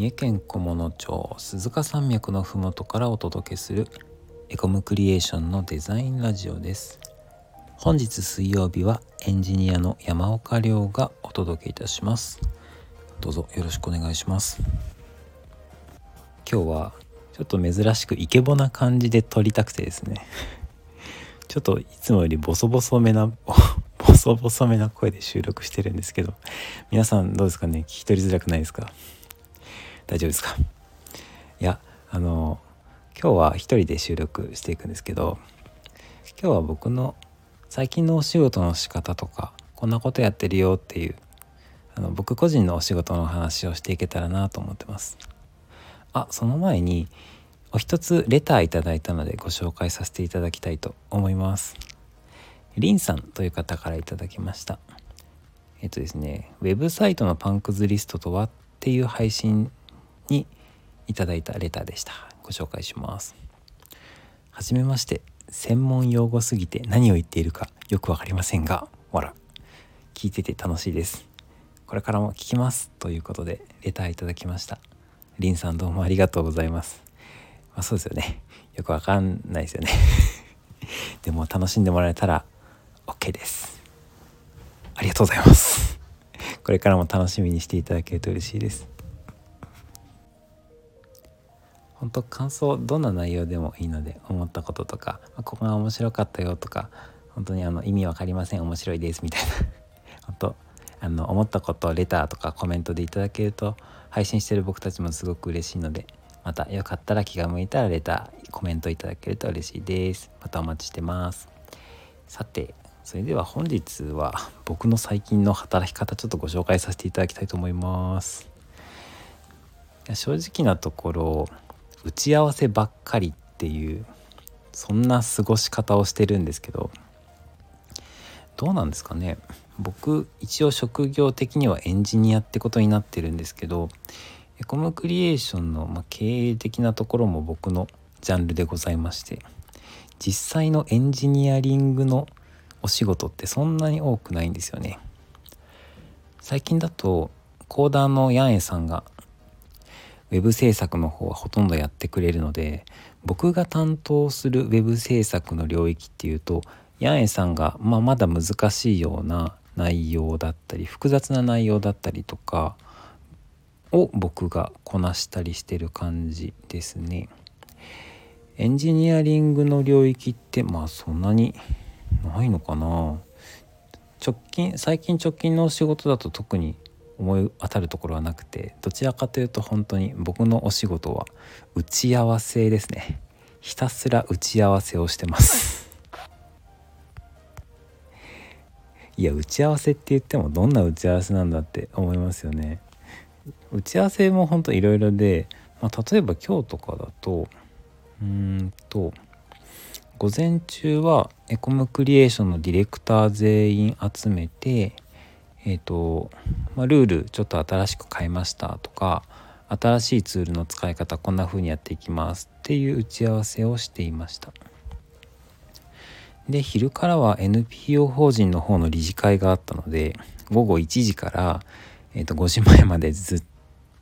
三重県菰野町鈴鹿山脈のふもとからお届けするエコムクリエーションのデザインラジオです。本日水曜日はエンジニアの山岡亮がお届けいたします。どうぞよろしくお願いします。今日はちょっと珍しくイケボな感じで撮りたくてですね。ちょっといつもよりボソボソめな ボソボソめな声で収録してるんですけど皆さんどうですかね？聞き取りづらくないですか？大丈夫ですか？いやあの今日は一人で収録していくんですけど今日は僕の最近のお仕事の仕方とかこんなことやってるよっていうあの僕個人のお仕事の話をしていけたらなと思ってます。あその前にお一つレターいただいたのでご紹介させていただきたいと思います。リンさんという方からいただきました。えっとですねウェブサイトのパンクズリストとはっていう配信にいただいたレターでした。ご紹介します。はじめまして。専門用語すぎて何を言っているかよくわかりませんがわら聞いてて楽しいです。これからも聞きます。ということでレターいただきました。リンさんどうもありがとうございます。まあ、そうですよね。よくわかんないですよね。でも楽しんでもらえたら OK です。ありがとうございます。これからも楽しみにしていただけると嬉しいです。本当感想どんな内容でもいいので思ったこととかここが面白かったよとか本当にあの意味わかりません面白いですみたいな。本当あの思ったことをレターとかコメントでいただけると配信してる僕たちもすごく嬉しいのでまたよかったら気が向いたらレターコメントいただけると嬉しいです。またお待ちしてます。さてそれでは本日は僕の最近の働き方ちょっとご紹介させていただきたいと思います。正直なところ打ち合わせばっかりっていうそんな過ごし方をしてるんですけどどうなんですかね。僕一応職業的にはエンジニアってことになってるんですけどエコムクリエーションの、ま経営的なところも僕のジャンルでございまして実際のエンジニアリングのお仕事ってそんなに多くないんですよね。最近だとコーダーのヤンエさんがウェブ制作の方はほとんどやってくれるので僕が担当するウェブ制作の領域っていうとヤンエさんが、まあ、まだ難しいような内容だったり複雑な内容だったりとかを僕がこなしたりしてる感じですね。エンジニアリングの領域ってまあそんなにないのかな直近最近直近の仕事だと特に思い当たるところはなくてどちらかというと本当に僕のお仕事は打ち合わせですね。ひたすら打ち合わせをしてます。いや打ち合わせって言ってもどんな打ち合わせなんだって思いますよね。打ち合わせも本当いろいろで、まあ、例えば今日とかだとうんと午前中はエコムクリエーションのディレクター全員集めてえっ、ー、と、まあ、ルールちょっと新しく変えましたとか新しいツールの使い方こんな風にやっていきますっていう打ち合わせをしていました。で昼からは NPO 法人の方の理事会があったので午後1時からえー、と5時前までずっ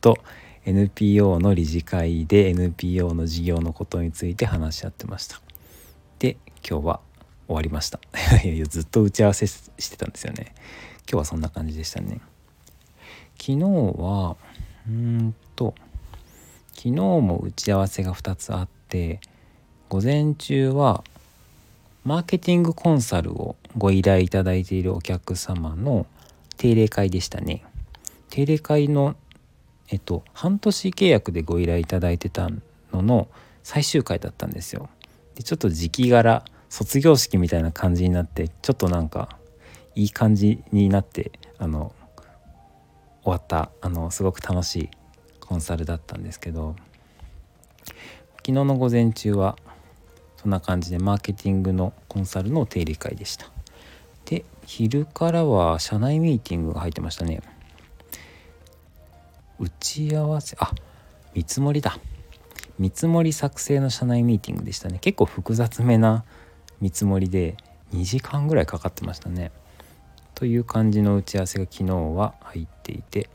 と NPO の理事会で NPO の事業のことについて話し合ってました。で今日は終わりました。いやずっと打ち合わせしてたんですよね。今日はそんな感じでしたね昨日はうんと昨日も打ち合わせが2つあって午前中はマーケティングコンサルをご依頼いただいているお客様の定例会でしたね定例会のえっと半年契約でご依頼いただいてたのの最終回だったんですよ。でちょっと時期柄卒業式みたいな感じになってちょっとなんかいい感じになってあの終わったあのすごく楽しいコンサルだったんですけど昨日の午前中はそんな感じでマーケティングのコンサルの定例会でした。で昼からは社内ミーティングが入ってましたね。打ち合わせあ見積もりだ見積もり作成の社内ミーティングでしたね結構複雑めな見積もりで2時間ぐらいかかってましたねという感じの打ち合わせが昨日は入っていて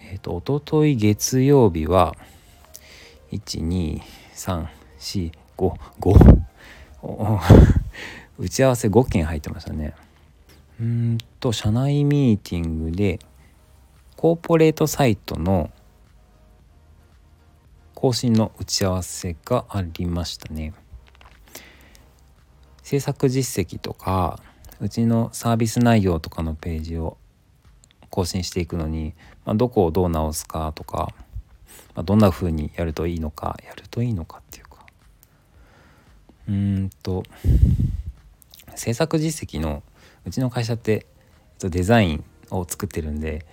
えっ、ー、とおととい月曜日は12345 5 打ち合わせ5件入ってましたね。うんと社内ミーティングでコーポレートサイトの更新の打ち合わせがありましたね。制作実績とかうちのサービス内容とかのページを更新していくのに、まあ、どこをどう直すかとか、まあ、どんな風にやるといいのかやるといいのかっていうかうーんと制作実績のうちの会社って、えっと、デザインを作ってるんで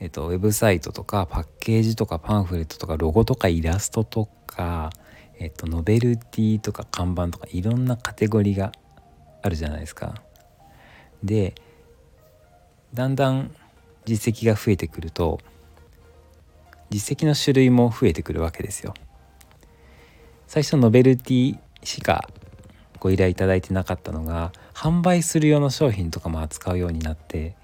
えっと、ウェブサイトとかパッケージとかパンフレットとかロゴとかイラストとか、えっと、ノベルティとか看板とかいろんなカテゴリーがあるじゃないですか。でだんだん実績が増えてくると実績の種類も増えてくるわけですよ。最初ノベルティしかご依頼いただいてなかったのが販売する用の商品とかも扱うようになって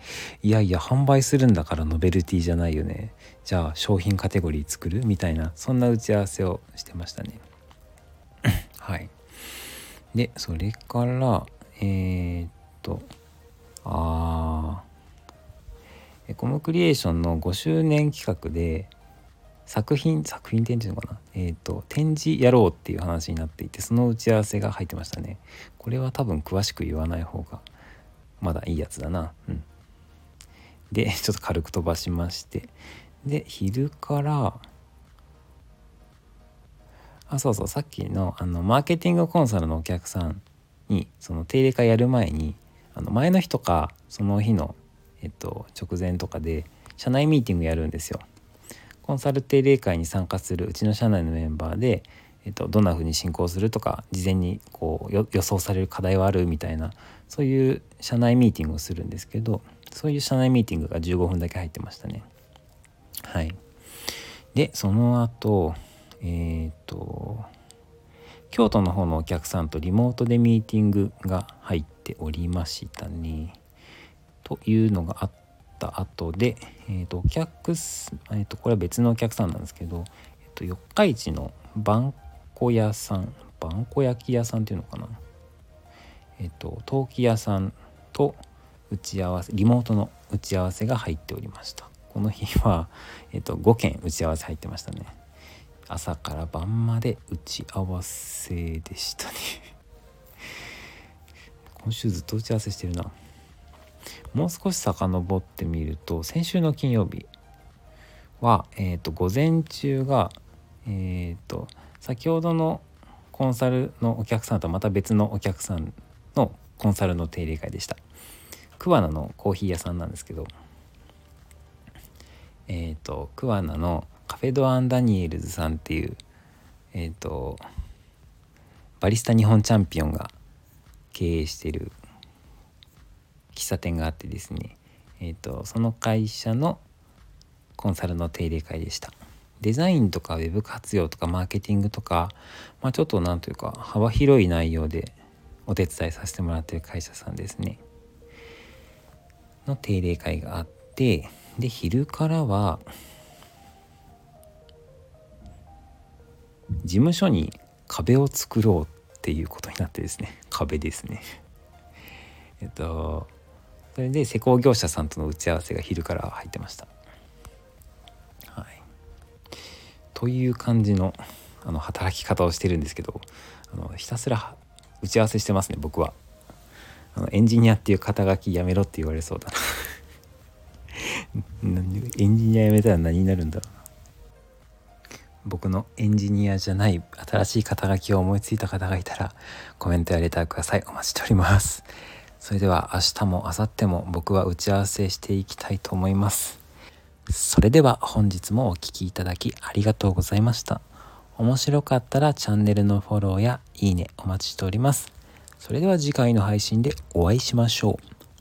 いやいや販売するんだからノベルティじゃないよね。じゃあ商品カテゴリー作る？みたいなそんな打ち合わせをしてましたね。はい。でそれからえー、っとあエコムクリエーションの5周年企画で作品作品展示のかな？えっ、と展示やろうっていう話になっていてその打ち合わせが入ってましたね。これは多分詳しく言わない方がまだいいやつだな。うん。で ちょっと軽く飛ばしまして。で昼からあそうそうさっきのあのマーケティングコンサルのお客さんにその定例会やる前にあの前の日とかその日の、えっと、直前とかで社内ミーティングやるんですよ。コンサル定例会に参加するうちの社内のメンバーで、えっと、どんな風に進行するとか事前にこう予想される課題はあるみたいなそういう社内ミーティングをするんですけどそういう社内ミーティングが15分だけ入ってましたね。はい、でその後えー、っと京都の方のお客さんとリモートでミーティングが入っておりましたね。というのがあった後で、えー、とお客、えー、とこれは別のお客さんなんですけど、えー、と四日市の番こ屋さん番こ焼き屋さんっていうのかな？えっ、と陶器屋さんと打ち合わせリモートの打ち合わせが入っておりました。この日は、えー、と5件打ち合わせ入ってましたね。朝から晩まで打ち合わせでしたね。今週ずっと打ち合わせしてるな。もう少し遡ってみると先週の金曜日は、えー、と午前中が、えー、と先ほどのコンサルのお客さんとまた別のお客さんのコンサルの定例会でした。桑名のコーヒー屋さんなんですけどえっ、ー、と桑名のカフェドアンダニエルズさんっていうえっ、ー、とバリスタ日本チャンピオンが経営している喫茶店があってですねえ、ー、とその会社のコンサルの定例会でした。デザインとかウェブ活用とかマーケティングとか、まあ、ちょっとなんというか幅広い内容でお手伝いさせてもらってる会社さんですね。の定例会があってで昼からは事務所に壁を作ろうっていうことになってですね。壁ですね。えっとそれで施工業者さんとの打ち合わせが昼から入ってました。はい。という感じのあの働き方をしてるんですけどあのひたすら打ち合わせしてますね僕は。あのエンジニアっていう肩書きやめろって言われそうだ。なエンジニアやめたら何になるんだろうな。僕のエンジニアじゃない新しい肩書きを思いついた方がいたらコメントやレターください。お待ちしております。それでは明日も明後日も僕は打ち合わせしていきたいと思います。それでは本日もお聴きいただきありがとうございました。面白かったらチャンネルのフォローやいいねお待ちしております。それでは次回の配信でお会いしましょう。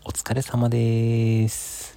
お疲れ様です。